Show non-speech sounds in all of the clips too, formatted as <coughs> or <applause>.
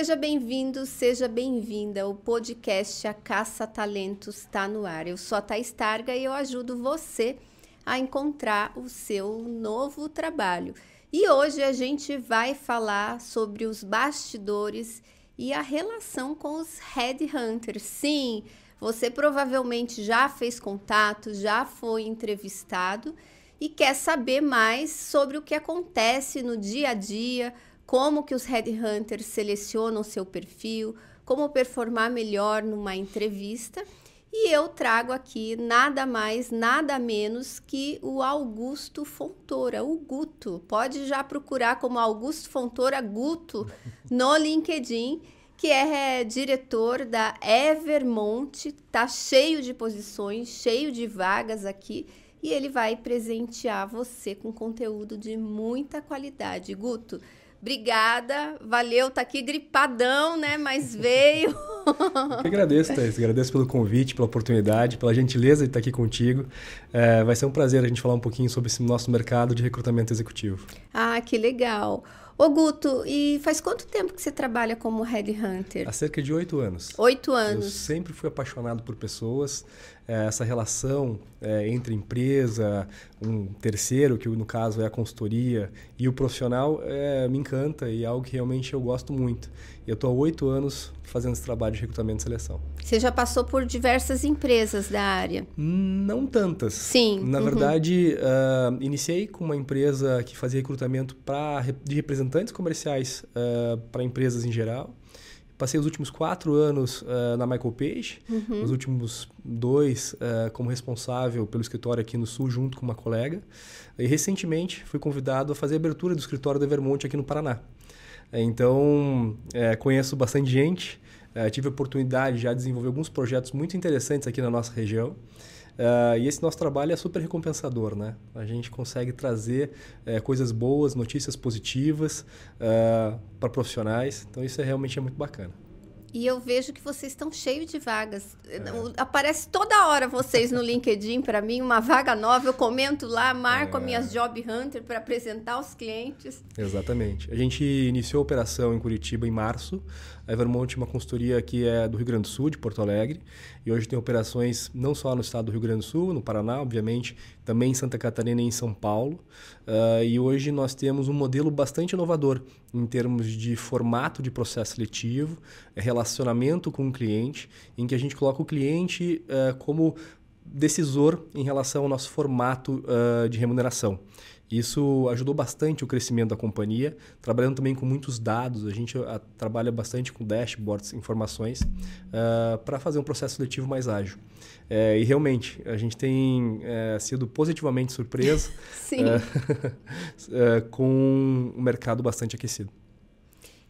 Seja bem-vindo, seja bem-vinda. O podcast A Caça Talentos está no ar. Eu sou a Thais Targa e eu ajudo você a encontrar o seu novo trabalho. E hoje a gente vai falar sobre os bastidores e a relação com os headhunters. Sim, você provavelmente já fez contato, já foi entrevistado e quer saber mais sobre o que acontece no dia a dia, como que os headhunters selecionam seu perfil, como performar melhor numa entrevista. E eu trago aqui nada mais, nada menos que o Augusto Fontoura, o Guto. Pode já procurar como Augusto Fontoura Guto <laughs> no LinkedIn, que é, é diretor da Evermont, tá cheio de posições, cheio de vagas aqui, e ele vai presentear você com conteúdo de muita qualidade. Guto, Obrigada, valeu, tá aqui gripadão, né? Mas veio. Eu que agradeço, Thaís. Agradeço pelo convite, pela oportunidade, pela gentileza de estar aqui contigo. É, vai ser um prazer a gente falar um pouquinho sobre esse nosso mercado de recrutamento executivo. Ah, que legal. Ô Guto, e faz quanto tempo que você trabalha como headhunter? Há cerca de oito anos. Oito anos. Eu sempre fui apaixonado por pessoas, essa relação é, entre empresa, um terceiro, que no caso é a consultoria, e o profissional é, me encanta e é algo que realmente eu gosto muito. Eu estou há oito anos fazendo esse trabalho de recrutamento e seleção. Você já passou por diversas empresas da área? Não tantas. Sim. Na uhum. verdade, uh, iniciei com uma empresa que fazia recrutamento pra, de representantes comerciais uh, para empresas em geral. Passei os últimos quatro anos uh, na Michael Page, uhum. os últimos dois uh, como responsável pelo escritório aqui no Sul, junto com uma colega. E recentemente fui convidado a fazer a abertura do escritório da Evermont aqui no Paraná. Então, é, conheço bastante gente, é, tive a oportunidade já de desenvolver alguns projetos muito interessantes aqui na nossa região. Uh, e esse nosso trabalho é super recompensador, né? A gente consegue trazer uh, coisas boas, notícias positivas uh, para profissionais. Então isso é realmente é muito bacana. E eu vejo que vocês estão cheios de vagas. É. Aparece toda hora vocês no LinkedIn para mim, uma vaga nova. Eu comento lá, marco é. minhas Job Hunter para apresentar aos clientes. Exatamente. A gente iniciou a operação em Curitiba em março. A Evermont é uma consultoria que é do Rio Grande do Sul, de Porto Alegre. E hoje tem operações não só no estado do Rio Grande do Sul, no Paraná, obviamente, também em Santa Catarina e em São Paulo. Uh, e hoje nós temos um modelo bastante inovador em termos de formato de processo seletivo, relacionamento com o cliente, em que a gente coloca o cliente uh, como decisor em relação ao nosso formato uh, de remuneração. Isso ajudou bastante o crescimento da companhia, trabalhando também com muitos dados. A gente a, trabalha bastante com dashboards, informações, uh, para fazer um processo seletivo mais ágil. É, e realmente, a gente tem é, sido positivamente surpreso <laughs> é, <laughs> com um mercado bastante aquecido.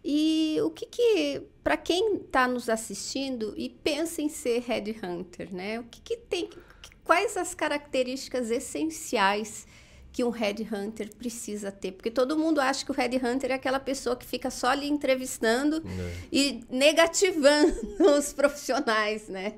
E o que, que para quem está nos assistindo e pensa em ser headhunter, né? O que, que tem, quais as características essenciais que um headhunter precisa ter. Porque todo mundo acha que o headhunter é aquela pessoa que fica só ali entrevistando é. e negativando <laughs> os profissionais, né?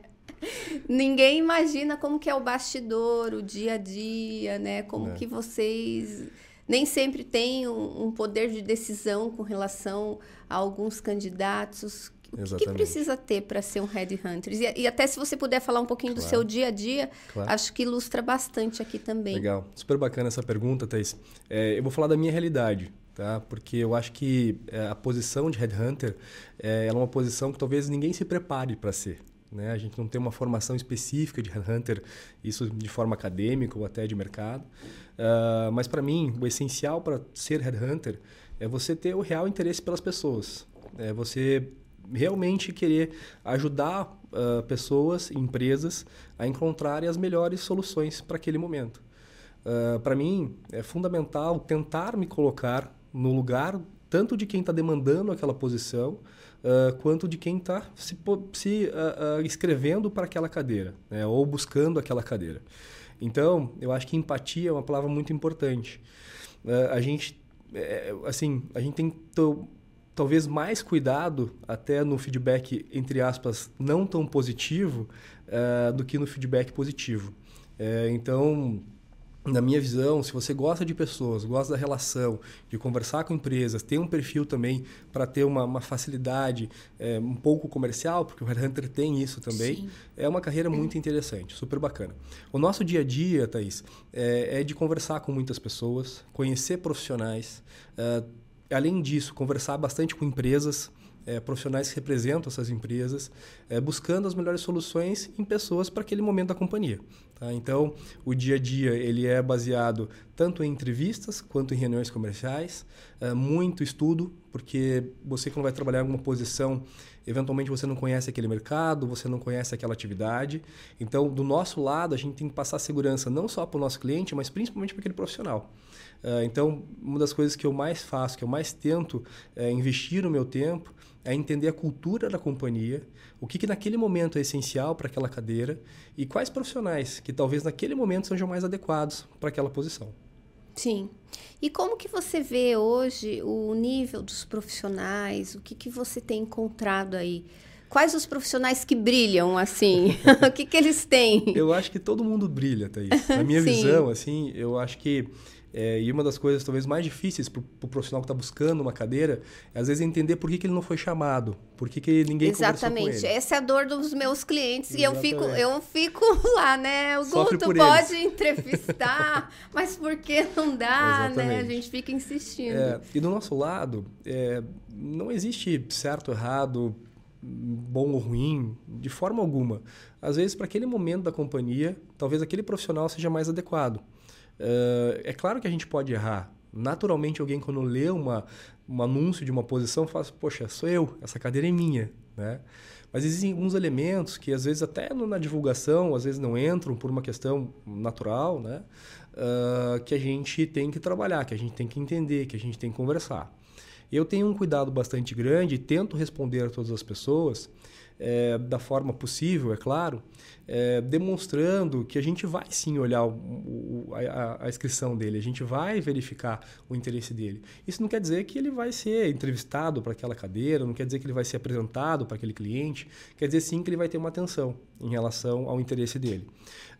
Ninguém imagina como que é o bastidor, o dia a dia, né? Como é. que vocês nem sempre têm um, um, poder de decisão com relação a alguns candidatos. O que, que precisa ter para ser um headhunter? E, e, até se você puder falar um pouquinho claro. do seu dia a dia, claro. acho que ilustra bastante aqui também. Legal. Super bacana essa pergunta, Thais. É, eu vou falar da minha realidade, tá? Porque eu acho que é, a posição de headhunter é, é uma posição que talvez ninguém se prepare para ser. Né? A gente não tem uma formação específica de headhunter, isso de forma acadêmica ou até de mercado. Uh, mas para mim, o essencial para ser headhunter é você ter o real interesse pelas pessoas. É você realmente querer ajudar uh, pessoas, empresas a encontrarem as melhores soluções para aquele momento. Uh, para mim, é fundamental tentar me colocar no lugar tanto de quem está demandando aquela posição, uh, quanto de quem está se, se inscrevendo para aquela cadeira, né? ou buscando aquela cadeira. Então, eu acho que empatia é uma palavra muito importante. a gente, é, assim, a gente tem talvez mais cuidado até no feedback, entre aspas, não tão positivo uh, do que no feedback positivo. Uh, então, na minha visão, se você gosta de pessoas, gosta da relação, de conversar com empresas, tem um perfil também para ter uma, uma facilidade é, um pouco comercial, porque o Headhunter tem isso também, Sim. é uma carreira muito interessante, super bacana. O nosso dia a dia, Thaís, é, é de conversar com muitas pessoas, conhecer profissionais, é, além disso, conversar bastante com empresas, é, profissionais que representam essas empresas, é, buscando as melhores soluções em pessoas para aquele momento da companhia. Tá? Então, o dia a dia ele é baseado tanto em entrevistas quanto em reuniões comerciais, é, muito estudo, porque você quando vai trabalhar em alguma posição, eventualmente você não conhece aquele mercado, você não conhece aquela atividade. Então, do nosso lado, a gente tem que passar segurança não só para o nosso cliente, mas principalmente para aquele profissional. Uh, então, uma das coisas que eu mais faço, que eu mais tento é investir o meu tempo, é entender a cultura da companhia, o que, que naquele momento é essencial para aquela cadeira e quais profissionais que talvez naquele momento sejam mais adequados para aquela posição. Sim. E como que você vê hoje o nível dos profissionais? O que, que você tem encontrado aí? Quais os profissionais que brilham, assim? <laughs> o que, que eles têm? Eu acho que todo mundo brilha, Thaís. Na minha visão, assim, eu acho que é, e uma das coisas talvez mais difíceis para o profissional que está buscando uma cadeira é às vezes entender por que, que ele não foi chamado, por que, que ninguém Exatamente. Essa é a dor dos meus clientes Exatamente. e eu fico, eu fico <laughs> lá, né? O Guto pode eles. entrevistar, <laughs> mas por que não dá, Exatamente. né? A gente fica insistindo. É, e do nosso lado, é, não existe certo ou errado, bom ou ruim, de forma alguma. Às vezes, para aquele momento da companhia, talvez aquele profissional seja mais adequado. Uh, é claro que a gente pode errar. Naturalmente, alguém quando lê uma, um anúncio de uma posição fala assim, poxa, sou eu, essa cadeira é minha, né? Mas existem alguns elementos que às vezes até na divulgação, às vezes não entram por uma questão natural, né? Uh, que a gente tem que trabalhar, que a gente tem que entender, que a gente tem que conversar. Eu tenho um cuidado bastante grande e tento responder a todas as pessoas é, da forma possível, é claro, é, demonstrando que a gente vai sim olhar o, o, a, a, inscrição dele, a gente vai verificar o interesse dele. Isso não quer dizer que ele vai ser entrevistado para aquela cadeira, não quer dizer que ele vai ser apresentado para aquele cliente, quer dizer sim que ele vai ter uma atenção em relação ao interesse dele.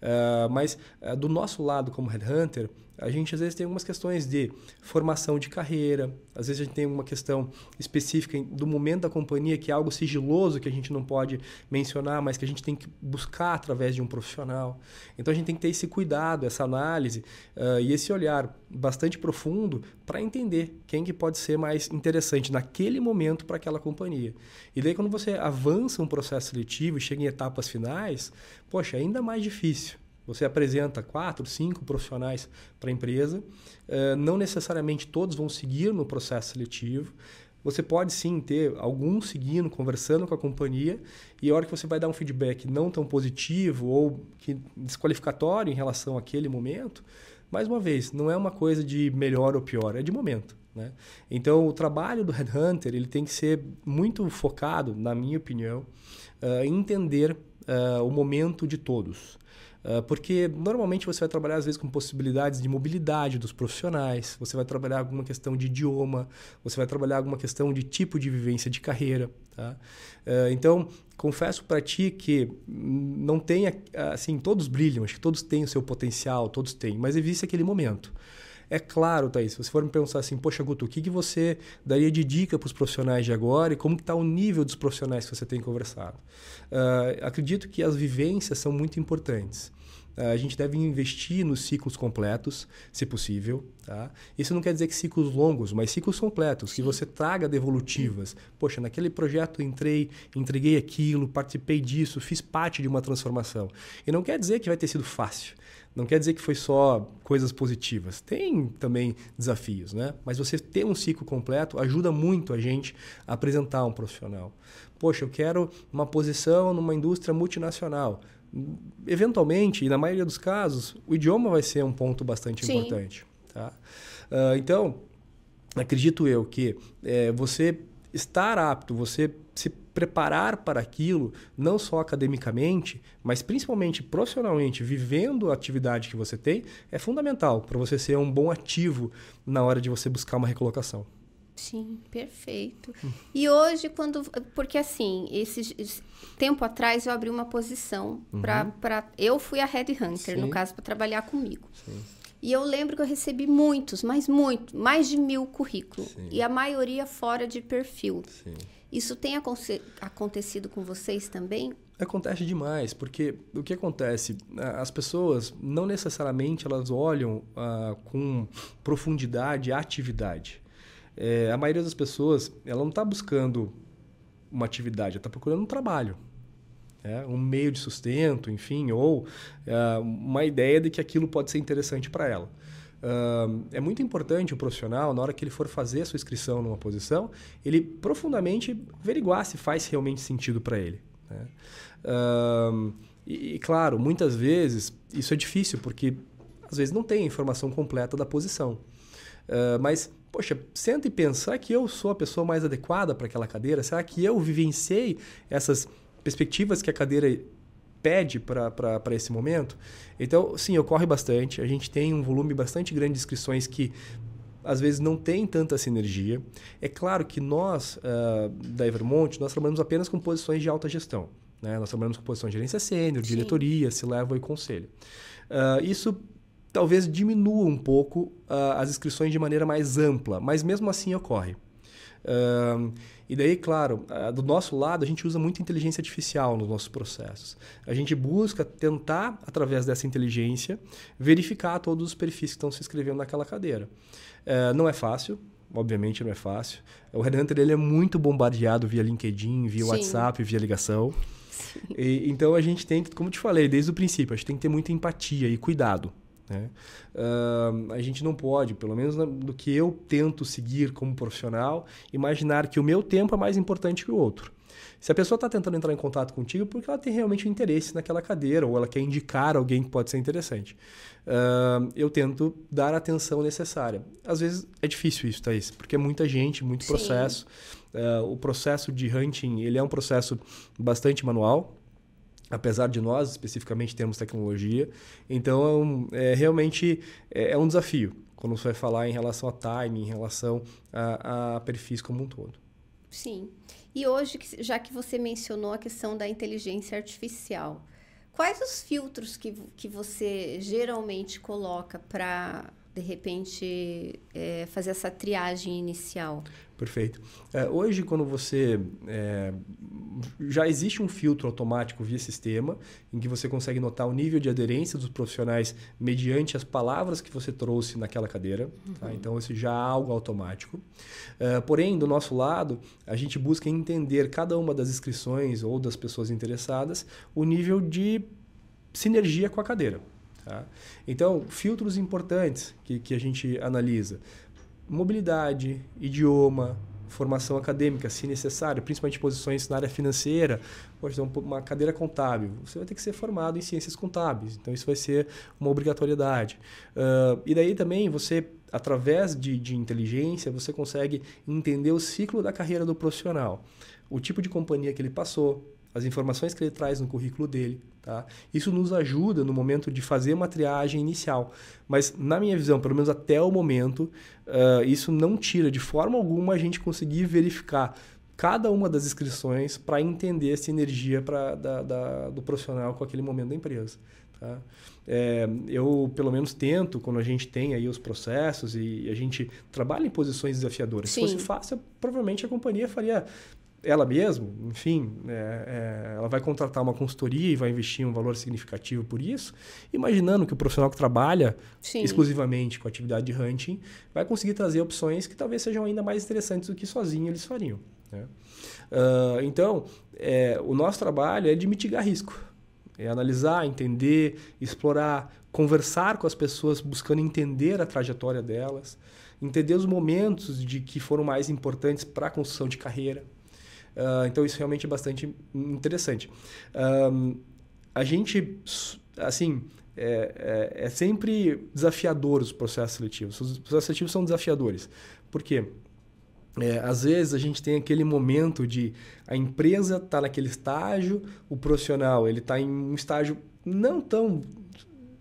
Uh, mas uh, do nosso lado como headhunter, a gente às vezes tem algumas questões de formação de carreira, às vezes a gente tem uma questão específica do momento da companhia que é algo sigiloso que a gente não pode mencionar, mas que a gente tem que buscar através de um profissional. Então a gente tem que ter esse cuidado, essa análise uh, e esse olhar bastante profundo para entender quem que pode ser mais interessante naquele momento para aquela companhia. E daí quando você avança um processo seletivo e chega em etapas finais, poxa, é ainda mais difícil. Você apresenta quatro, cinco profissionais para a empresa, uh, não necessariamente todos vão seguir no processo seletivo. Você pode sim ter alguns seguindo, conversando com a companhia, e a hora que você vai dar um feedback não tão positivo ou que desqualificatório em relação àquele momento, mais uma vez, não é uma coisa de melhor ou pior, é de momento. Né? Então, o trabalho do Headhunter ele tem que ser muito focado, na minha opinião, uh, em entender uh, o momento de todos. Uh, porque normalmente você vai trabalhar às vezes com possibilidades de mobilidade dos profissionais, você vai trabalhar alguma questão de idioma, você vai trabalhar alguma questão de tipo de vivência de carreira. Tá? Uh, então, confesso para ti que não tem, assim, todos brilham, acho que todos têm o seu potencial, todos têm, mas existe aquele momento. É claro, Thaís, se você for me pensar assim, poxa, Guto, o que, que você daria de dica para os profissionais de agora e como está o nível dos profissionais que você tem conversado? Uh, acredito que as vivências são muito importantes. Uh, a gente deve investir nos ciclos completos, se possível. Tá? Isso não quer dizer que ciclos longos, mas ciclos completos, que você traga devolutivas. Poxa, naquele projeto entrei, entreguei aquilo, participei disso, fiz parte de uma transformação. E não quer dizer que vai ter sido fácil. Não quer dizer que foi só coisas positivas. Tem também desafios, né? Mas você ter um ciclo completo ajuda muito a gente a apresentar um profissional. Poxa, eu quero uma posição numa indústria multinacional. Eventualmente, e na maioria dos casos, o idioma vai ser um ponto bastante Sim. importante. Tá? Uh, então, acredito eu que é, você estar apto, você se preparar para aquilo, não só academicamente, mas principalmente profissionalmente, vivendo a atividade que você tem, é fundamental para você ser um bom ativo na hora de você buscar uma recolocação. Sim, perfeito. E hoje, quando. Porque assim, esse, esse, tempo atrás eu abri uma posição uhum. para. Eu fui a Headhunter, Sim. no caso, para trabalhar comigo. Sim. E eu lembro que eu recebi muitos, mas muito, mais de mil currículos. Sim. E a maioria fora de perfil. Sim. Isso tem acontecido com vocês também? Acontece demais, porque o que acontece? As pessoas não necessariamente elas olham ah, com profundidade a atividade. É, a maioria das pessoas ela não está buscando uma atividade, ela está procurando um trabalho é, um meio de sustento, enfim, ou uh, uma ideia de que aquilo pode ser interessante para ela. Uh, é muito importante o profissional, na hora que ele for fazer a sua inscrição numa posição, ele profundamente averiguar se faz realmente sentido para ele. Né? Uh, e, e, claro, muitas vezes isso é difícil, porque às vezes não tem a informação completa da posição. mas poxa, senta e pensa, que eu sou a pessoa mais adequada para aquela cadeira? Será que eu vivenciei essas perspectivas que a cadeira pede para esse momento. Então, sim, ocorre bastante. A gente tem um volume bastante grande de inscrições que às vezes não tem tanta sinergia. É claro que nós, uh, da Evermont, nós trabalhamos apenas com posições de alta gestão. Né? Nós trabalhamos com posições de gerência sênior, diretoria, se leva e conselho. Uh, isso talvez diminua um pouco uh, as inscrições de maneira mais ampla, mas mesmo assim ocorre. Uh, e daí, claro, do nosso lado, a gente usa muito inteligência artificial nos nossos processos. A gente busca tentar, através dessa inteligência, verificar todos os perfis que estão se inscrevendo naquela cadeira. Uh, não é fácil, obviamente não é fácil. O Headhunter ele é muito bombardeado via LinkedIn, via Sim. WhatsApp, via ligação. E, então a gente tem, como te falei desde o princípio, a gente tem que ter muita empatia e cuidado. Né? Uh, a gente não pode, pelo menos do que eu tento seguir como profissional, imaginar que o meu tempo é mais importante que o outro. Se a pessoa está tentando entrar em contato contigo, é porque ela tem realmente um interesse naquela cadeira ou ela quer indicar alguém que pode ser interessante. Uh, eu tento dar a atenção necessária. Às vezes é difícil isso, Thaís, porque é muita gente, muito processo. Uh, o processo de hunting ele é um processo bastante manual, apesar de nós especificamente termos tecnologia. Então, é, realmente é, é, um desafio quando você vai falar em relação a time, em relação a, a perfis como um todo. Sim. E hoje, já que você mencionou a questão da inteligência artificial, quais os filtros que, que você geralmente coloca para, de repente, é, fazer essa triagem inicial? Perfeito. É, hoje, quando você. É, já existe um filtro automático via sistema, em que você consegue notar o nível de aderência dos profissionais mediante as palavras que você trouxe naquela cadeira. Tá? Uhum. Tá? Então, isso já é algo automático. É, porém, do nosso lado, a gente busca entender cada uma das inscrições ou das pessoas interessadas o nível de sinergia com a cadeira. Tá? Então, filtros importantes que, que a gente analisa mobilidade, idioma, formação acadêmica, se necessário, principalmente posições na área financeira, pode ter uma cadeira contábil, você vai ter que ser formado em ciências contábeis, então isso vai ser uma obrigatoriedade. Uh, e daí também você, através de, de inteligência, você consegue entender o ciclo da carreira do profissional, o tipo de companhia que ele passou, as informações que ele traz no currículo dele. Tá? Isso nos ajuda no momento de fazer uma triagem inicial. Mas, na minha visão, pelo menos até o momento, uh, isso não tira de forma alguma a gente conseguir verificar cada uma das inscrições para entender essa energia pra, da, da, do profissional com aquele momento da empresa. Tá? É, eu, pelo menos, tento, quando a gente tem aí os processos e a gente trabalha em posições desafiadoras. Sim. Se fosse fácil, provavelmente a companhia faria ela mesma, enfim, é, é, ela vai contratar uma consultoria e vai investir um valor significativo por isso, imaginando que o profissional que trabalha Sim. exclusivamente com a atividade de hunting vai conseguir trazer opções que talvez sejam ainda mais interessantes do que sozinho eles fariam. Né? Uh, então, é, o nosso trabalho é de mitigar risco, é analisar, entender, explorar, conversar com as pessoas buscando entender a trajetória delas, entender os momentos de que foram mais importantes para a construção de carreira. Uh, então isso realmente é bastante interessante. Um, a gente, assim, é, é, é, sempre desafiador os processos seletivos. Os processos seletivos são desafiadores. Por quê? É, às vezes a gente tem aquele momento de a empresa está naquele estágio, o profissional ele está em um estágio não tão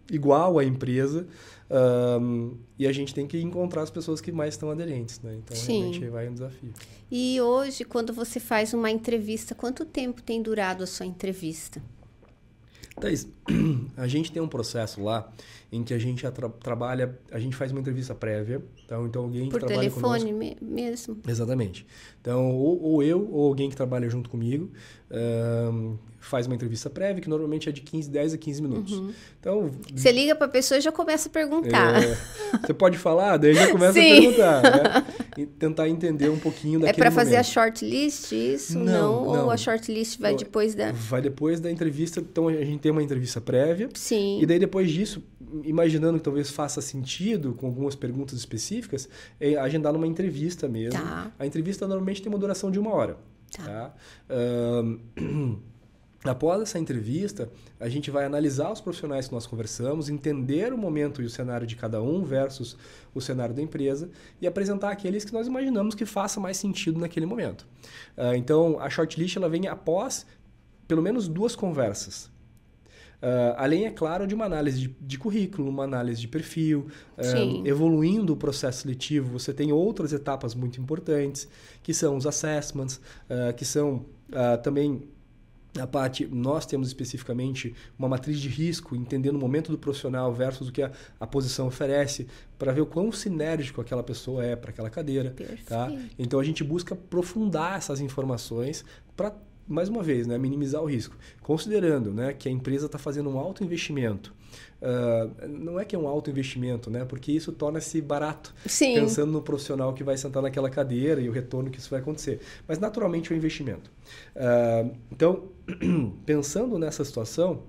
igual à empresa, um, e a gente tem que encontrar as pessoas que mais estão aderentes, né? Então, Sim. realmente vai um desafio. E hoje, quando você faz uma entrevista, quanto tempo tem durado a sua entrevista? Thaís, <clears throat> a gente tem um processo lá em que a gente tra trabalha, a gente faz uma entrevista prévia, então, então alguém Por que trabalha telefone mesmo? Exatamente. Então, ou, ou, eu ou alguém que trabalha junto comigo um, faz uma entrevista prévia, que normalmente é de 15, 10 a 15 minutos. Uhum. Então, você liga para a pessoa e já começa a perguntar. É, você pode falar, daí já começa Sim. a perguntar. Né? Tentar entender um pouquinho daquele É para fazer momento. a shortlist, isso? Não, não, não. Ou a shortlist vai não, depois da... Vai depois da entrevista. Então, a gente tem uma entrevista prévia. Sim. E daí, depois disso, imaginando que talvez faça sentido, com algumas perguntas específicas, é agendar numa entrevista mesmo. Tá. A entrevista normalmente tem uma duração de uma hora. Tá. tá? Um, <clears throat> Após essa entrevista, a gente vai analisar os profissionais que nós conversamos, entender o momento e o cenário de cada um versus o cenário da empresa e apresentar aqueles que nós imaginamos que faça mais sentido naquele momento. Uh, então, a shortlist ela vem após pelo menos duas conversas. Uh, além, é claro, de uma análise de, de currículo, uma análise de perfil, uh, evoluindo o processo seletivo, você tem outras etapas muito importantes, que são os assessments, uh, que são também a parte, nós temos especificamente uma matriz de risco, entendendo o momento do profissional versus o que a, a posição oferece, para ver o quão sinérgico aquela pessoa é para aquela cadeira. Tá? Então a gente busca aprofundar essas informações para, mais uma vez, né, minimizar o risco. Considerando né, que a empresa está fazendo um alto investimento Uh, não é que é um alto investimento, né? Porque isso torna-se barato. Sim. Pensando no profissional que vai sentar naquela cadeira e o retorno que isso vai acontecer. Mas naturalmente é um investimento. Uh, então, <clears throat> pensando nessa situação,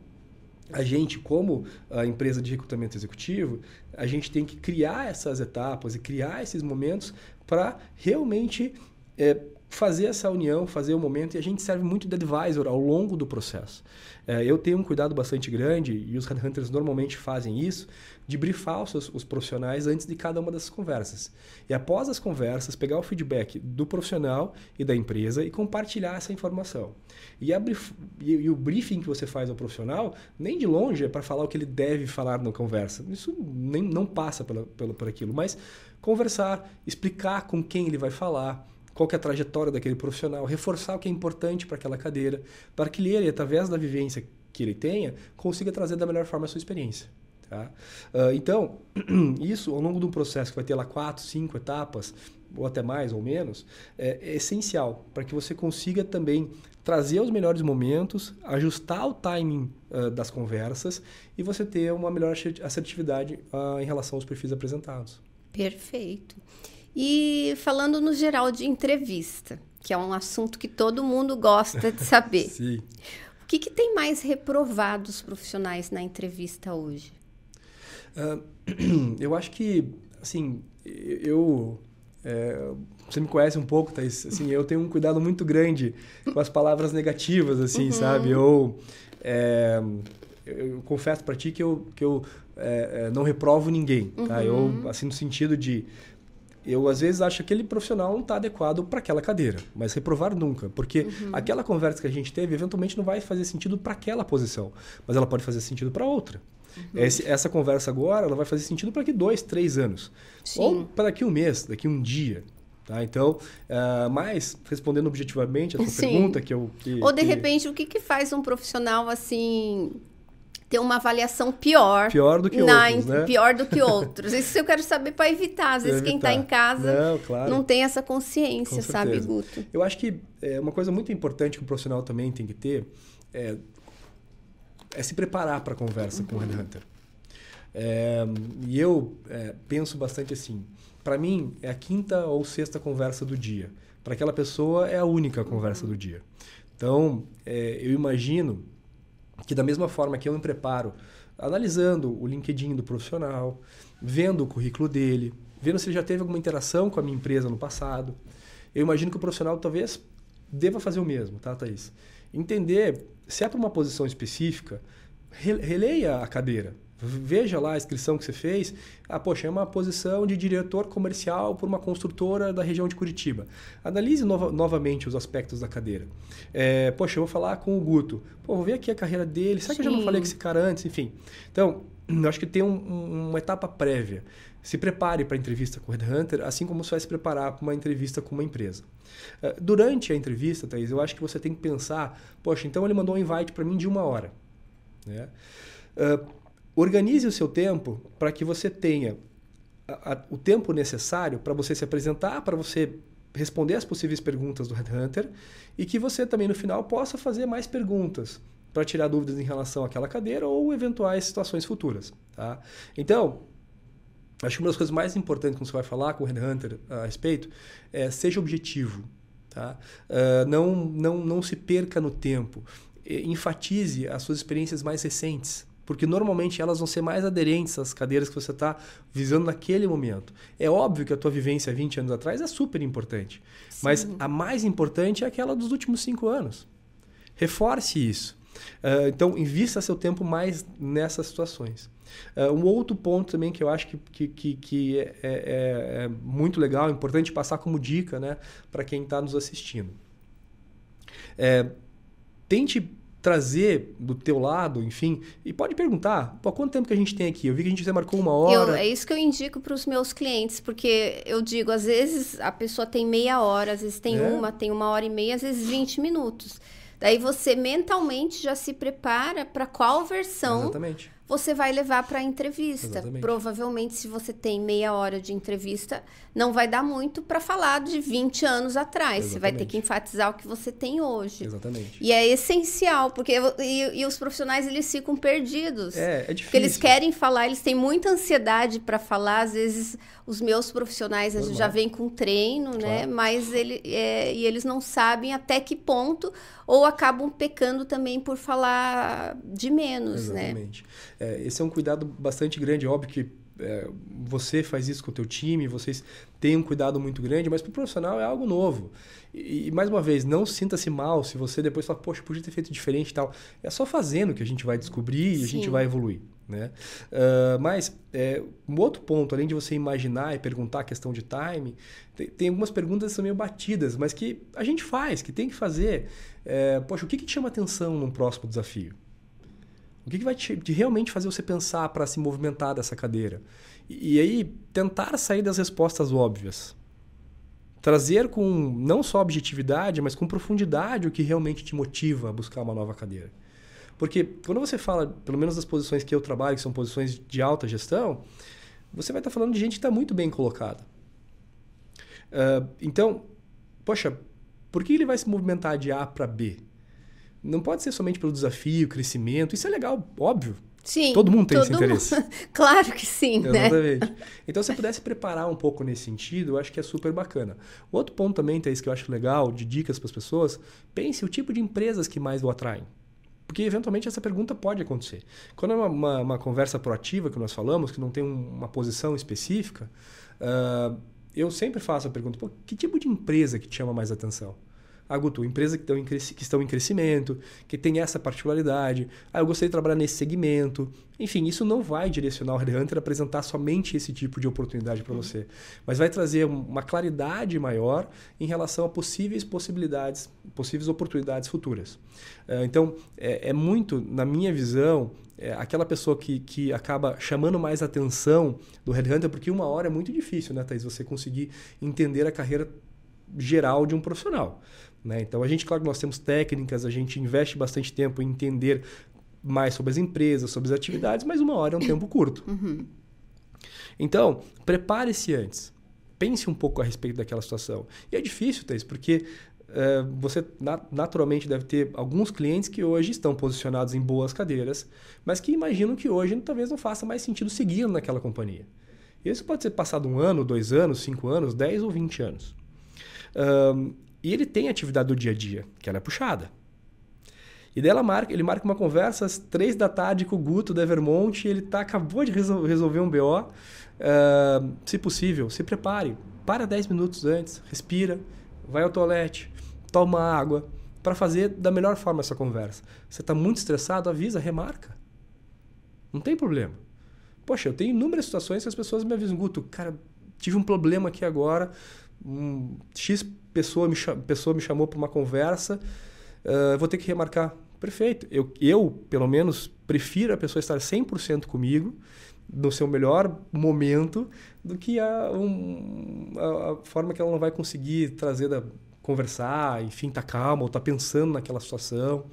a gente, como a empresa de recrutamento executivo, a gente tem que criar essas etapas e criar esses momentos para realmente é, fazer essa união, fazer o momento, e a gente serve muito de advisor ao longo do processo. É, eu tenho um cuidado bastante grande, e os headhunters normalmente fazem isso, de briefar os, os, profissionais antes de cada uma dessas conversas. E após as conversas, pegar o feedback do profissional e da empresa e compartilhar essa informação. E, e, e o briefing que você faz ao profissional, nem de longe é para falar o que ele deve falar na conversa. Isso nem, não passa pela, pela, por aquilo, mas conversar, explicar com quem ele vai falar, qual é a trajetória daquele profissional, reforçar o que é importante para aquela cadeira, para que ele, através da vivência que ele tenha, consiga trazer da melhor forma a sua experiência. Tá? Uh, então, <clears throat> isso ao longo de um processo que vai ter lá quatro, cinco etapas, ou até mais ou menos, é, é essencial para que você consiga também trazer os melhores momentos, ajustar o timing uh, das conversas e você ter uma melhor assertividade uh, em relação aos perfis apresentados. Perfeito. E falando no geral de entrevista, que é um assunto que todo mundo gosta de saber. <laughs> Sim. O que, que tem mais reprovado os profissionais na entrevista hoje? Uh, <clears throat> eu acho que, assim, eu... É, você me conhece um pouco, Thaís, assim, eu tenho um cuidado muito grande com as palavras negativas, assim, uhum. sabe? Eu, é, eu confesso para ti que eu, que eu é, é, não reprovo ninguém, tá? Uhum. Eu, assim, no sentido de eu às vezes acho que aquele profissional não está adequado para aquela cadeira, mas reprovar nunca, porque uhum. aquela conversa que a gente teve eventualmente não vai fazer sentido para aquela posição, mas ela pode fazer sentido para outra. Uhum. Esse, essa conversa agora ela vai fazer sentido para daqui dois, três anos, Sim. ou para daqui um mês, daqui um dia. Tá? Então, uh, mas respondendo objetivamente a sua pergunta que eu que, ou de que... repente o que, que faz um profissional assim ter uma avaliação pior. Pior do que na, outros, né? Pior do que outros. Isso eu quero saber para evitar. Às vezes quem está em casa não, claro. não, tem essa consciência, sabe, Guto? Eu acho que é uma coisa muito importante que o profissional também tem que ter é, é se preparar para a conversa uhum. com o Headhunter. É, e eu é, penso bastante assim. Para mim, é a quinta ou sexta conversa do dia. Para aquela pessoa, é a única conversa do dia. Então, é, eu imagino que da mesma forma que eu me preparo analisando o LinkedIn do profissional, vendo o currículo dele, vendo se ele já teve alguma interação com a minha empresa no passado, eu imagino que o profissional talvez deva fazer o mesmo, tá, Thaís? Entender se é para uma posição específica, releia a cadeira. Veja lá a inscrição que você fez. Ah, poxa, é uma posição de diretor comercial por uma construtora da região de Curitiba. Analise nova, novamente os aspectos da cadeira. É, poxa, eu vou falar com o Guto. Pô, vou ver aqui a carreira dele. Será que eu já não falei com esse cara antes? Enfim. Então, eu acho que tem um, um, uma etapa prévia. Se prepare para a entrevista com o Headhunter, assim como você vai se preparar para uma entrevista com uma empresa. É, durante a entrevista, Thaís, eu acho que você tem que pensar, poxa, então ele mandou um invite para mim de uma hora. Né? Uh, organize o seu tempo para que você tenha a, a, o tempo necessário para você se apresentar, para você responder as possíveis perguntas do Headhunter e que você também no final possa fazer mais perguntas para tirar dúvidas em relação àquela cadeira ou eventuais situações futuras. Tá? Então, acho que uma das coisas mais importantes quando você vai falar com o Headhunter a respeito é seja objetivo. Tá? Uh, não, não, não se perca no tempo. Enfatize as suas experiências mais recentes porque normalmente elas vão ser mais aderentes às cadeiras que você está visando naquele momento. É óbvio que a tua vivência 20 anos atrás é super importante, Sim. mas a mais importante é aquela dos últimos cinco anos. Reforce isso. Uh, então, invista seu tempo mais nessas situações. Uh, um outro ponto também que eu acho que, que, que, que é, é, é, muito legal, importante passar como dica né, para quem está nos assistindo. É, tente trazer do teu lado, enfim, e pode perguntar, pô, quanto tempo que a gente tem aqui? Eu vi que a gente já marcou uma hora. Eu, é isso que eu indico para os meus clientes, porque eu digo, às vezes a pessoa tem meia hora, às vezes tem é. uma, tem uma hora e meia, às vezes 20 minutos. Daí você mentalmente já se prepara para qual versão Exatamente você vai levar para a entrevista. Exatamente. Provavelmente, se você tem meia hora de entrevista, não vai dar muito para falar de 20 anos atrás. Exatamente. Você vai ter que enfatizar o que você tem hoje. Exatamente. E é essencial, porque e, e os profissionais eles ficam perdidos. É, é difícil. Porque eles querem falar, eles têm muita ansiedade para falar. Às vezes, os meus profissionais Normal. já vêm com treino, né? claro. né? Mas ele, é, e eles não sabem até que ponto, ou acabam pecando também por falar de menos, Exatamente. né? É, esse é um cuidado bastante grande. Óbvio que é, você faz isso com o teu time, vocês têm um cuidado muito grande, mas para o profissional é algo novo. E, e, mais uma vez, não sinta-se mal se você depois fala, poxa, podia ter feito diferente e tal. É só fazendo que a gente vai descobrir Sim. e a gente vai evoluir. Né? Uh, mas é, um outro ponto, além de você imaginar e perguntar a questão de time, tem, tem, algumas perguntas que são meio batidas, mas que a gente faz, que tem que fazer. É, poxa, o que, que te chama atenção num próximo desafio? O que, que vai te, de realmente fazer você pensar para se movimentar dessa cadeira? E, e, aí, tentar sair das respostas óbvias. Trazer com não só objetividade, mas com profundidade o que realmente te motiva a buscar uma nova cadeira. Porque quando você fala, pelo menos das posições que eu trabalho, que são posições de alta gestão, você vai estar falando de gente que está muito bem colocada. Uh, então, poxa, por que ele vai se movimentar de A para B? Não pode ser somente pelo desafio, crescimento. Isso é legal, óbvio. Sim. Todo mundo tem todo esse interesse. Mundo... <laughs> claro que sim, né? Exatamente. né? Então, se você pudesse preparar um pouco nesse sentido, eu acho que é super bacana. Outro ponto também, Thaís, que eu acho legal, de dicas para as pessoas, pense o tipo de empresas que mais o atraem. Porque, eventualmente, essa pergunta pode acontecer. Quando é uma, uma, uma conversa proativa que nós falamos, que não tem uma posição específica, uh, eu sempre faço a pergunta, que tipo de empresa que te chama mais atenção? Ah, Guto, empresas que estão, em, que estão em crescimento, que tem essa particularidade. Ah, eu gostaria de trabalhar nesse segmento. Enfim, isso não vai direcionar o Headhunter a apresentar somente esse tipo de oportunidade para uhum. você, mas vai trazer uma claridade maior em relação a possíveis possibilidades, possíveis oportunidades futuras. Uh, então, é, é, muito, na minha visão, é aquela pessoa que, que acaba chamando mais atenção do Headhunter, porque uma hora é muito difícil, né, Thaís, você conseguir entender a carreira geral de um profissional. Né? Então, a gente, claro que nós temos técnicas, a gente investe bastante tempo em entender mais sobre as empresas, sobre as atividades, mas uma hora é um tempo curto. <coughs> Uhum. Então, prepare-se antes. Pense um pouco a respeito daquela situação. E é difícil, Thais, porque uh, você naturalmente deve ter alguns clientes que hoje estão posicionados em boas cadeiras, mas que imaginam que hoje talvez não faça mais sentido seguir naquela companhia. Isso pode ser passado um ano, dois anos, cinco anos, dez ou vinte anos. Um, e ele tem atividade do dia a dia, que ela é puxada. E daí ela marca, ele marca uma conversa às três da tarde com o Guto da Evermont, ele tá, acabou de resol resolver um BO. Uh, se possível, se prepare. Para 10 minutos antes, respira, vai ao toalete, toma água, para fazer da melhor forma essa conversa. Você está muito estressado, avisa, remarca. Não tem problema. Poxa, eu tenho inúmeras situações que as pessoas me avisam, Guto, cara, tive um problema aqui agora, um X pessoa me, pessoa me chamou para uma conversa, uh, vou ter que remarcar. Perfeito. Eu, eu, pelo menos, prefiro a pessoa estar 100% comigo, no seu melhor momento, do que a, um, a, a, forma que ela não vai conseguir trazer da conversar, enfim, tá calma, ou tá pensando naquela situação.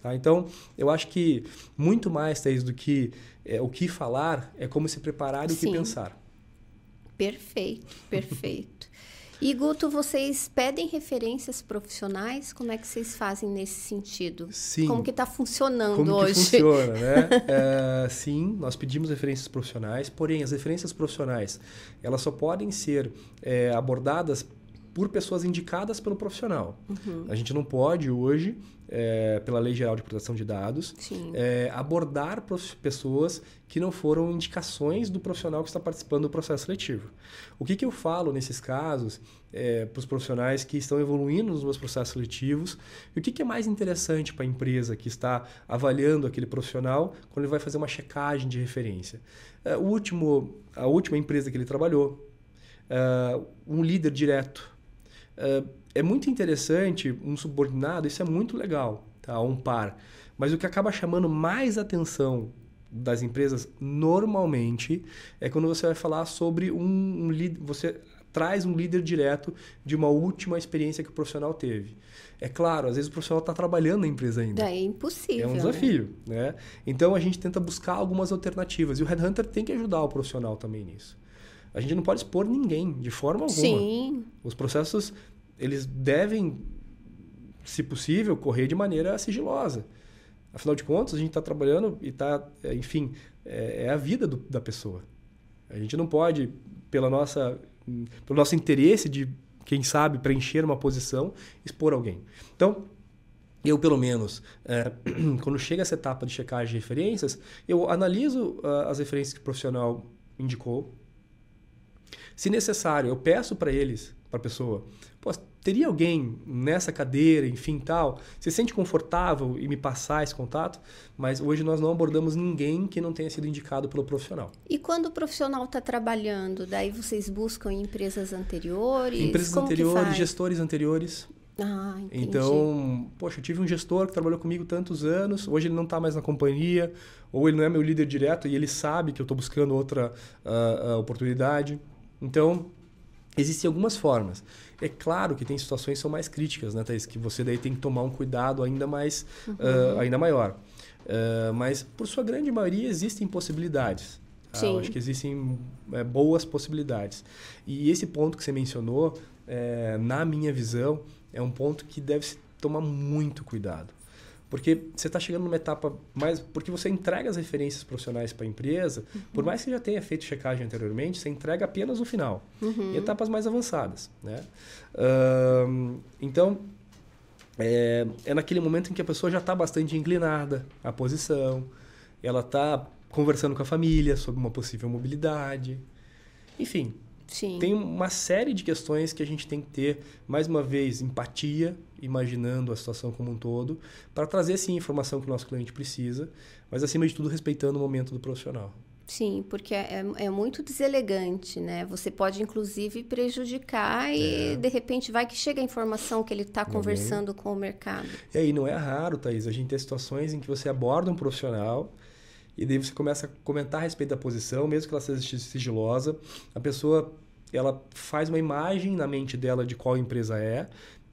Tá? Então, eu acho que muito mais, Thaís, do que é, o que falar, é como se preparar e o que pensar. Perfeito, perfeito. <laughs> E Guto, vocês pedem referências profissionais? Como é que vocês fazem nesse sentido? Sim. Como que está funcionando Como hoje? Que funciona, né? é, <laughs> sim, nós pedimos referências profissionais, porém as referências profissionais elas só podem ser é, abordadas por pessoas indicadas pelo profissional. Uhum. A gente não pode hoje, é, pela Lei Geral de Proteção de Dados, é, abordar pessoas que não foram indicações do profissional que está participando do processo seletivo. O que, que eu falo nesses casos é, para os profissionais que estão evoluindo nos meus processos seletivos e o que, que é mais interessante para a empresa que está avaliando aquele profissional quando ele vai fazer uma checagem de referência. É, o último, a última empresa que ele trabalhou, é, um líder direto é muito interessante um subordinado, isso é muito legal, tá? Um par. Mas o que acaba chamando mais atenção das empresas normalmente é quando você vai falar sobre um, um líder, você traz um líder direto de uma última experiência que o profissional teve. É claro, às vezes o profissional está trabalhando na empresa ainda. É impossível. É um desafio, né? né? Então a gente tenta buscar algumas alternativas e o headhunter tem que ajudar o profissional também nisso. A gente não pode expor ninguém de forma alguma. Sim. Os processos eles devem, se possível, correr de maneira sigilosa. Afinal de contas, a gente está trabalhando e está, é, enfim, é, é, a vida do, da pessoa. A gente não pode, pela nossa, pelo nosso interesse de, quem sabe, preencher uma posição, expor alguém. Então, eu, pelo menos, é, <clears throat> quando chega essa etapa de checagem de referências, eu analiso uh, as referências que o profissional indicou. Se necessário, eu peço para eles, para a pessoa, teria alguém nessa cadeira, enfim, tal? Você se sente confortável em me passar esse contato? Mas hoje nós não abordamos ninguém que não tenha sido indicado pelo profissional. E quando o profissional está trabalhando, daí vocês buscam em empresas anteriores? Empresas Como anteriores, gestores anteriores. Ah, entendi. Então, poxa, eu tive um gestor que trabalhou comigo tantos anos, hoje ele não está mais na companhia, ou ele não é meu líder direto e ele sabe que eu estou buscando outra uh, uh, oportunidade. Então, existem algumas formas. É claro que tem situações que são mais críticas, né, Thaís? Que você daí tem que tomar um cuidado ainda mais, uhum. uh, ainda maior. Uh, mas, por sua grande maioria, existem possibilidades. Tá? Eu acho que existem é, boas possibilidades. E esse ponto que você mencionou, é, na minha visão, é um ponto que deve se tomar muito cuidado. Porque você está chegando numa etapa mais. Porque você entrega as referências profissionais para a empresa, uhum. por mais que já tenha feito checagem anteriormente, você entrega apenas o final, uhum. em etapas mais avançadas. Né? Uh, então, é, é naquele momento em que a pessoa já está bastante inclinada à posição, ela está conversando com a família sobre uma possível mobilidade. Enfim, Sim. Tem uma série de questões que a gente tem que ter, mais uma vez, empatia, imaginando a situação como um todo, para trazer sim a informação que o nosso cliente precisa, mas acima de tudo respeitando o momento do profissional. Sim, porque é, é, é muito deselegante, né? Você pode, inclusive, prejudicar e, é. de repente, vai que chega a informação que ele está conversando com o mercado. E aí, não é raro, Thaís, a gente ter situações em que você aborda um profissional e daí você começa a comentar a respeito da posição, mesmo que ela seja sigilosa. A pessoa ela faz uma imagem na mente dela de qual empresa é,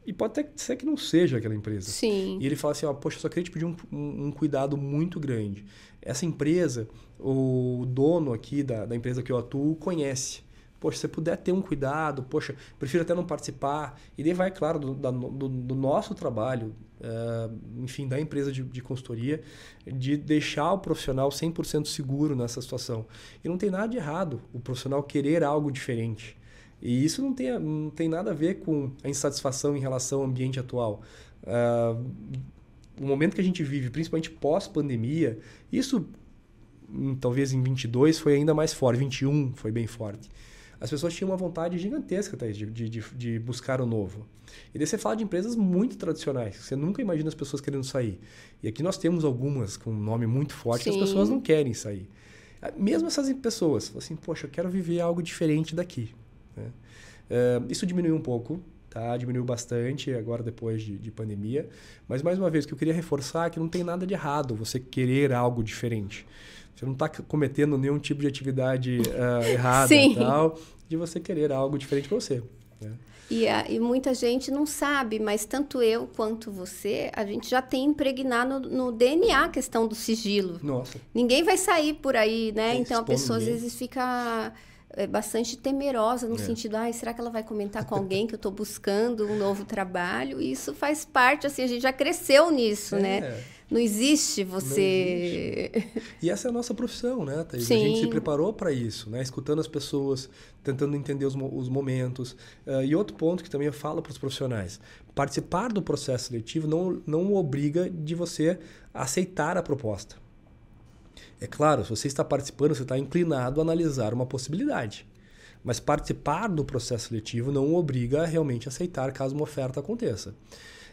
e pode até ser que não seja aquela empresa. Sim. E ele fala assim, ó, poxa, só queria te pedir um, um, um, cuidado muito grande. Essa empresa, o dono aqui da, da empresa que eu atuo, conhece poxa, se puder ter um cuidado, poxa, prefiro até não participar. E daí vai, claro, do, do, do nosso trabalho, uh, enfim, da empresa de, de consultoria, de deixar o profissional 100% seguro nessa situação. E não tem nada de errado o profissional querer algo diferente. E isso não tem, não tem nada a ver com a insatisfação em relação ao ambiente atual. Uh, o momento que a gente vive, principalmente pós-pandemia, isso hum, talvez em 22 foi ainda mais forte, 21 foi bem forte as pessoas tinham uma vontade gigantesca, Thaís, de, de, de, buscar o novo. E daí você fala de empresas muito tradicionais, você nunca imagina as pessoas querendo sair. E aqui nós temos algumas com um nome muito forte Sim. que as pessoas não querem sair. Ah, mesmo essas pessoas, assim, poxa, eu quero viver algo diferente daqui. Né? Uh, isso diminuiu um pouco, tá? Diminuiu bastante agora depois de, de, pandemia. Mas mais uma vez, o que eu queria reforçar é que não tem nada de errado você querer algo diferente. Você não está cometendo nenhum tipo de atividade uh, <laughs> errada Sim. e tal, de você querer algo diferente para você. Né? E, a, e, muita gente não sabe, mas tanto eu quanto você, a gente já tem impregnado no, no DNA a questão do sigilo. Nossa. Ninguém vai sair por aí, né? então a pessoa ninguém. às vezes fica é, bastante temerosa no é. sentido, ah, será que ela vai comentar com <laughs> alguém que eu estou buscando um novo trabalho? E isso faz parte, assim, a gente já cresceu nisso, né? é. né? Não existe você. Não existe. E essa é a nossa profissão, né, Thaís? Sim. A gente se preparou para isso, né? Escutando as pessoas, tentando entender os, os momentos. Uh, e outro ponto que também eu falo para os profissionais: participar do processo seletivo não, não obriga de você aceitar a proposta. É claro, se você está participando, você está inclinado a analisar uma possibilidade. Mas participar do processo seletivo não obriga a realmente aceitar caso uma oferta aconteça.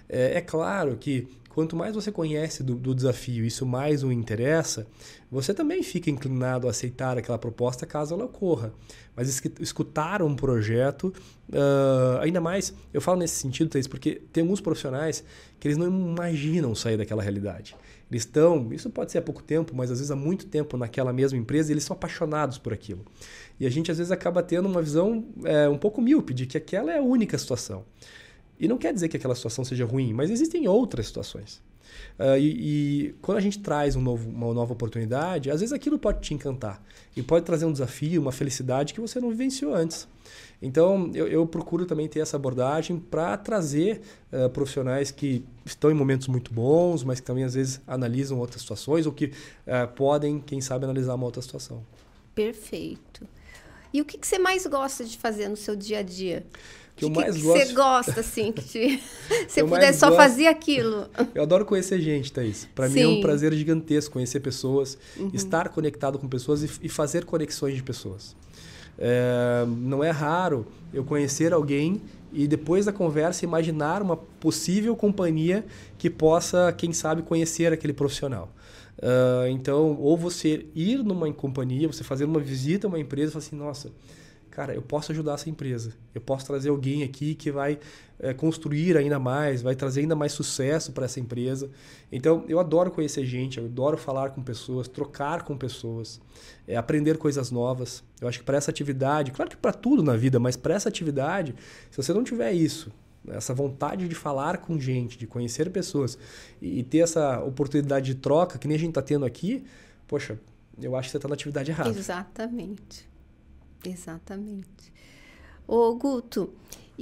É, é claro que quanto mais você conhece do, do, desafio, isso mais o interessa, você também fica inclinado a aceitar aquela proposta caso ela ocorra. Mas escutar um projeto, uh, ainda mais, eu falo nesse sentido, Thaís, porque tem alguns profissionais que eles não imaginam sair daquela realidade. Eles estão, isso pode ser há pouco tempo, mas às vezes há muito tempo naquela mesma empresa e eles são apaixonados por aquilo. E a gente às vezes acaba tendo uma visão é, um pouco míope de que aquela é a única situação. E não quer dizer que aquela situação seja ruim, mas existem outras situações. Uh, e, e, quando a gente traz um novo, uma nova oportunidade, às vezes aquilo pode te encantar e pode trazer um desafio, uma felicidade que você não vivenciou antes. Então, eu, eu procuro também ter essa abordagem para trazer uh, profissionais que estão em momentos muito bons, mas que também às vezes analisam outras situações ou que uh, podem, quem sabe, analisar uma outra situação. Perfeito. E o que, que você mais gosta de fazer no seu dia a dia? Que eu mais que gosto. Você gosta, assim, que te... <laughs> você puder só gosto... fazer aquilo. Eu adoro conhecer gente, Thaís. Para mim é um prazer gigantesco conhecer pessoas, uhum. estar conectado com pessoas e, e fazer conexões de pessoas. É, não é raro eu conhecer alguém e depois da conversa imaginar uma possível companhia que possa, quem sabe, conhecer aquele profissional. Uh, então, ou você ir numa companhia, você fazer uma visita a uma empresa e falar assim, nossa, cara, eu posso ajudar essa empresa. Eu posso trazer alguém aqui que vai é, construir ainda mais, vai trazer ainda mais sucesso para essa empresa. Então, eu adoro conhecer gente, eu adoro falar com pessoas, trocar com pessoas, é, aprender coisas novas. Eu acho que para essa atividade, claro que para tudo na vida, mas para essa atividade, se você não tiver isso, essa vontade de falar com gente, de conhecer pessoas e, e ter essa oportunidade de troca, que nem a gente está tendo aqui, poxa, eu acho que você está na atividade errada. Exatamente. Exatamente. Ô, Guto,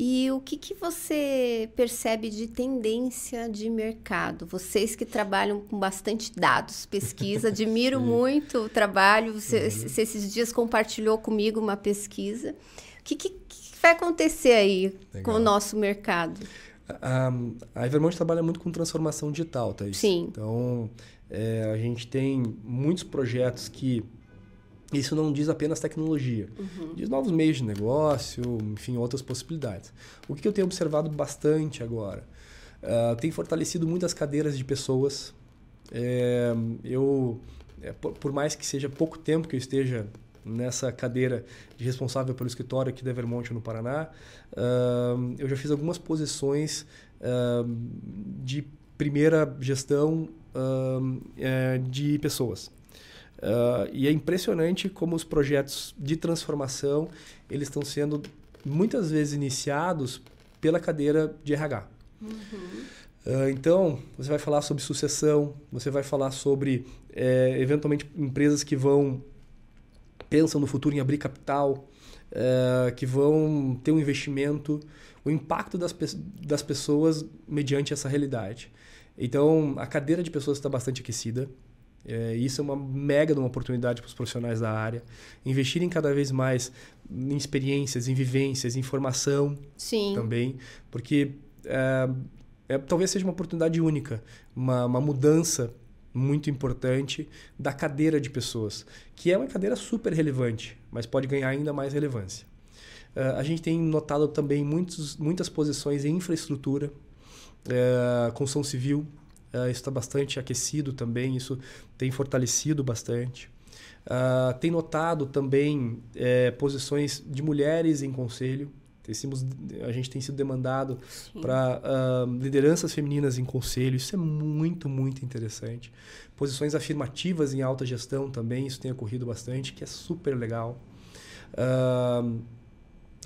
e o que, que você percebe de tendência de mercado? Vocês que trabalham com bastante dados, pesquisa, <laughs> admiro muito o trabalho. Você, uhum. você, esses dias compartilhou comigo uma pesquisa. O que, que, que vai acontecer aí Legal. com o nosso mercado? A, a Evermont trabalha muito com transformação digital, tá? Sim. Então, é, a gente tem muitos projetos que isso não diz apenas tecnologia, uhum. diz novos meios de negócio, enfim, outras possibilidades. O que eu tenho observado bastante agora? Uh, tem fortalecido muitas cadeiras de pessoas. É, eu, é, por, por, mais que seja pouco tempo que eu esteja nessa cadeira de responsável pelo escritório aqui da Evermont no Paraná, uh, eu já fiz algumas posições uh, de primeira gestão de pessoas. Uh, e é impressionante como os projetos de transformação eles estão sendo muitas vezes iniciados pela cadeira de RH. Uhum. Uh, então, você vai falar sobre sucessão, você vai falar sobre, é, eventualmente, empresas que vão pensam no futuro em abrir capital, é, que vão ter um investimento, o impacto das, das pessoas mediante essa realidade. Então, a cadeira de pessoas está bastante aquecida. É, isso é uma mega de uma oportunidade para os profissionais da área. Investirem cada vez mais em experiências, em vivências, em formação Sim. também, porque é, é, talvez seja uma oportunidade única, uma, uma mudança muito importante da cadeira de pessoas, que é uma cadeira super relevante, mas pode ganhar ainda mais relevância. Uh, a gente tem notado também muitos, muitas posições em infraestrutura, uh, construção civil, Uh, isso está bastante aquecido também, isso tem fortalecido bastante. Uh, tem notado também é, posições de mulheres em conselho. Tecimos, a gente tem sido demandado para uh, lideranças femininas em conselho. Isso é muito, muito interessante. Posições afirmativas em alta gestão também, isso tem ocorrido bastante, que é super legal.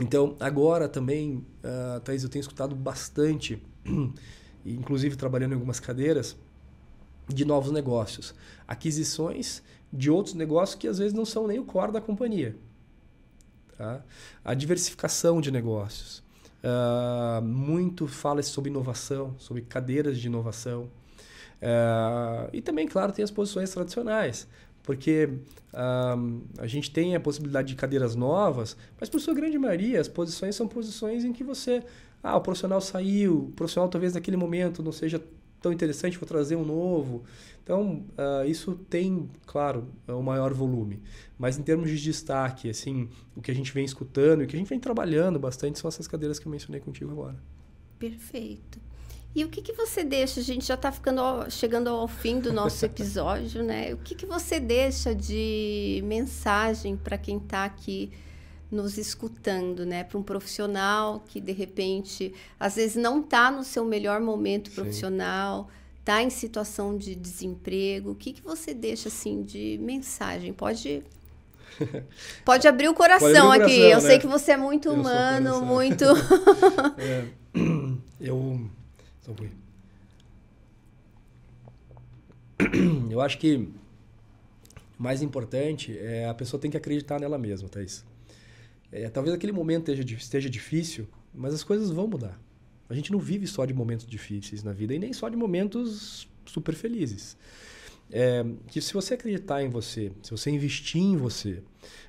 Então, agora também, uh, Thaís, eu tenho escutado bastante, inclusive trabalhando em algumas cadeiras, de novos negócios. Aquisições de outros negócios que às vezes não são nem o core da companhia. Tá? A diversificação de negócios. Uh, muito fala sobre inovação, sobre cadeiras de inovação. Uh, e também, claro, tem as posições tradicionais porque um, a gente tem a possibilidade de cadeiras novas, mas por sua grande maioria as posições são posições em que você, ah, o profissional saiu, o profissional talvez naquele momento não seja tão interessante, vou trazer um novo. Então, uh, isso tem, claro, o um maior volume. Mas em termos de destaque, assim, o que a gente vem escutando e o que a gente vem trabalhando bastante são essas cadeiras que eu mencionei contigo agora. Perfeito. E o que, que você deixa? A gente já está ficando ao, chegando ao fim do nosso <laughs> episódio, né? O que, que você deixa de mensagem para quem está aqui nos escutando, né? Para um profissional que de repente às vezes não está no seu melhor momento profissional, está em situação de desemprego. O que, que você deixa assim de mensagem? Pode <laughs> Pode abrir o coração, abrir o coração aqui. Né? Eu sei que você é muito eu humano, muito. <laughs> é, <coughs> eu. Eu acho que o mais importante é a pessoa tem que acreditar nela mesma, Thaís. É, talvez aquele momento esteja, esteja difícil, mas as coisas vão mudar. A gente não vive só de momentos difíceis na vida e nem só de momentos super felizes. É, que se você acreditar em você, se você investir em você,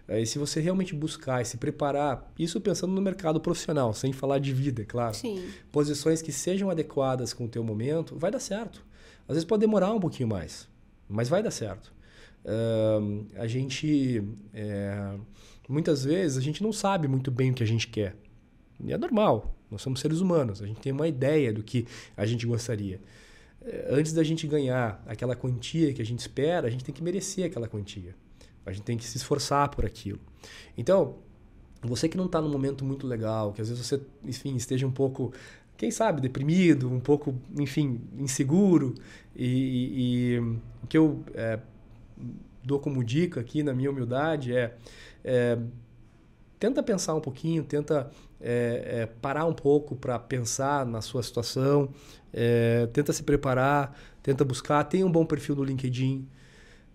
é, e se você realmente buscar e se preparar, isso pensando no mercado profissional, sem falar de vida, é claro. Sim. Posições que sejam adequadas com o teu momento, vai dar certo. Às vezes pode demorar um pouquinho mais, mas vai dar certo. A gente, é, muitas vezes, a gente não sabe muito bem o que a gente quer. E é normal, nós somos seres humanos, a gente tem uma ideia do que a gente gostaria. É, antes da gente ganhar aquela quantia que a gente espera, a gente tem que merecer aquela quantia. A gente tem que se esforçar por aquilo. Então, você que não está num momento muito legal, que às vezes você, enfim, esteja um pouco, quem sabe, deprimido, um pouco, enfim, inseguro, e, e, e o que eu é, dou como dica aqui, na minha humildade, é, é tenta pensar um pouquinho, tenta é, é, parar um pouco para pensar na sua situação, é, tenta se preparar, tenta buscar, tenha um bom perfil no LinkedIn,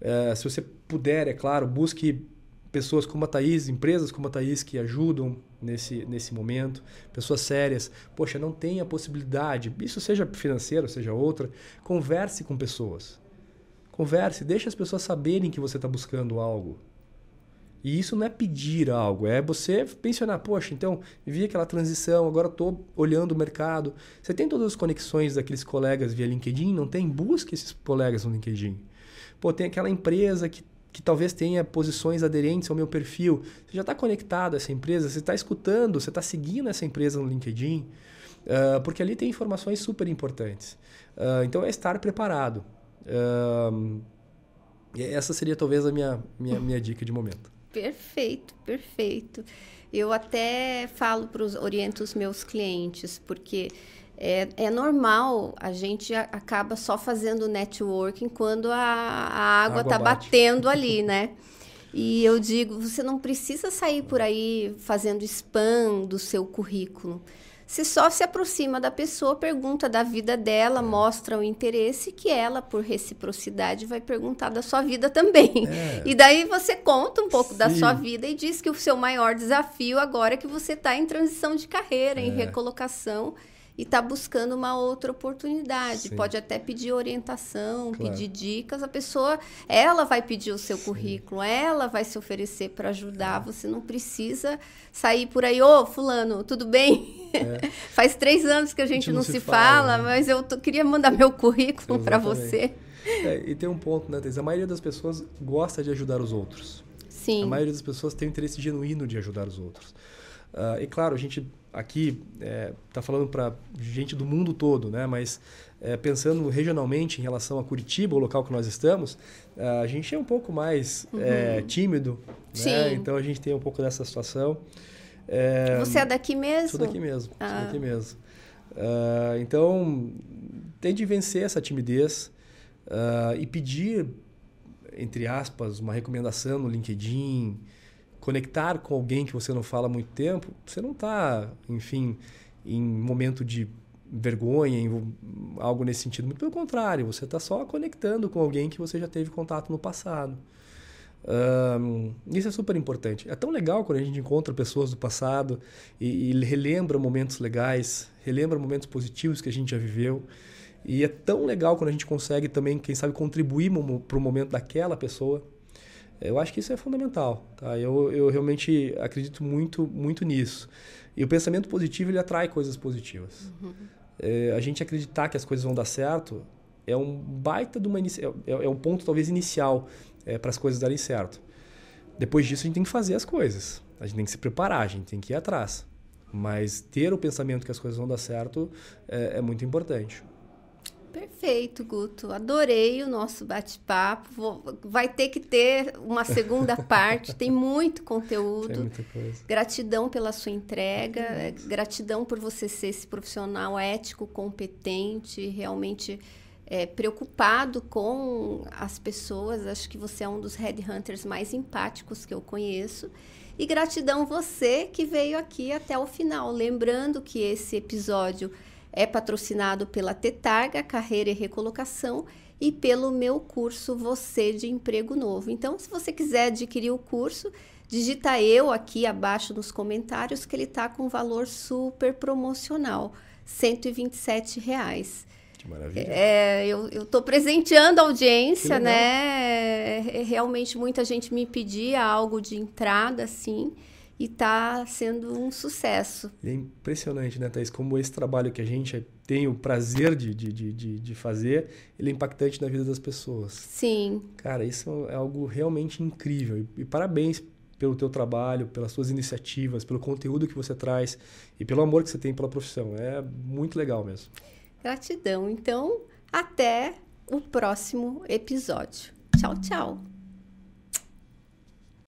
é, se você puder, é claro, busque pessoas como a Thaís, empresas como a Thaís que ajudam nesse, nesse momento, pessoas sérias. Poxa, não tem a possibilidade, isso seja financeiro, seja outra, converse com pessoas. Converse, deixe as pessoas saberem que você está buscando algo. E isso não é pedir algo, é você pensionar, poxa, então vi aquela transição, agora estou olhando o mercado. Você tem todas as conexões daqueles colegas via LinkedIn? Não tem? Busque esses colegas no LinkedIn. Pô, tem aquela empresa que, que talvez tenha posições aderentes ao meu perfil. Você já está conectado a essa empresa, você está escutando, você está seguindo essa empresa no LinkedIn, uh, porque ali tem informações super importantes. Uh, então é estar preparado. Uh, essa seria talvez a minha, minha, minha dica de momento. Perfeito, perfeito. Eu até falo para os oriento os meus clientes, porque é, é normal, a gente acaba só fazendo networking quando a, a água está batendo ali, <laughs> né? E eu digo, você não precisa sair por aí fazendo spam do seu currículo. Você só se aproxima da pessoa, pergunta da vida dela, mostra o interesse que ela, por reciprocidade, vai perguntar da sua vida também. É. E daí você conta um pouco Sim. da sua vida e diz que o seu maior desafio agora é que você está em transição de carreira, é. em recolocação e está buscando uma outra oportunidade. Sim. Pode até pedir orientação, claro. pedir dicas. A pessoa, ela vai pedir o seu Sim. currículo, ela vai se oferecer para ajudar. É. Você não precisa sair por aí, ô, fulano, tudo bem? É. <laughs> Faz três anos que a gente, a gente não, não, se, fala, fala né? mas eu queria mandar meu currículo para você. É, e tem um ponto, né, Thais? A maioria das pessoas gosta de ajudar os outros. Sim. A maioria das pessoas tem um interesse genuíno de ajudar os outros. Uh, e claro, a gente aqui está é, tá falando para gente do mundo todo, né? mas é, pensando regionalmente em relação a Curitiba, o local que nós estamos, a gente é um pouco mais uhum. é, tímido, né? então a gente tem um pouco dessa situação. É, Você é daqui mesmo? Sou daqui mesmo, ah. sou daqui mesmo. Uh, então, tem de vencer essa timidez uh, e pedir, entre aspas, uma recomendação no LinkedIn, conectar com alguém que você não fala há muito tempo, você não está, enfim, em momento de vergonha, em algo nesse sentido. Muito pelo contrário, você está só conectando com alguém que você já teve contato no passado. Um, isso é super importante. É tão legal quando a gente encontra pessoas do passado e, e relembra momentos legais, relembra momentos positivos que a gente já viveu. E é tão legal quando a gente consegue também, quem sabe, contribuir para o momento daquela pessoa. Eu acho que isso é fundamental. Tá? Eu, eu realmente acredito muito, muito nisso. E o pensamento positivo ele atrai coisas positivas. Uhum. É, a gente acreditar que as coisas vão dar certo é um baita de uma é, é, é um ponto talvez inicial é, para as coisas darem certo. Depois disso a gente tem que fazer as coisas. A gente tem que se preparar, a gente tem que ir atrás. Mas ter o pensamento que as coisas vão dar certo é, é muito importante. Perfeito, Guto. Adorei o nosso bate-papo. Vai ter que ter uma segunda <laughs> parte. Tem muito conteúdo. Tem muita coisa. Gratidão pela sua entrega. É, gratidão por você ser esse profissional ético, competente, realmente é, preocupado com as pessoas. Acho que você é um dos headhunters mais empáticos que eu conheço. E gratidão você que veio aqui até o final. Lembrando que esse episódio é patrocinado pela Tetarga Carreira e Recolocação e pelo meu curso Você de Emprego Novo. Então, se você quiser adquirir o curso, digita eu aqui abaixo nos comentários que ele está com valor super promocional, 127 reais. Que maravilha. É, eu estou presenteando a audiência, né? É, é, realmente muita gente me pedia algo de entrada, assim e está sendo um sucesso. É impressionante, né, Thaís? Como esse trabalho que a gente tem o prazer de, de, de, de fazer, ele é impactante na vida das pessoas. Sim. Cara, isso é algo realmente incrível. E, e parabéns pelo teu trabalho, pelas suas iniciativas, pelo conteúdo que você traz e pelo amor que você tem pela profissão. É muito legal mesmo. Gratidão. Então, até o próximo episódio. Tchau, tchau.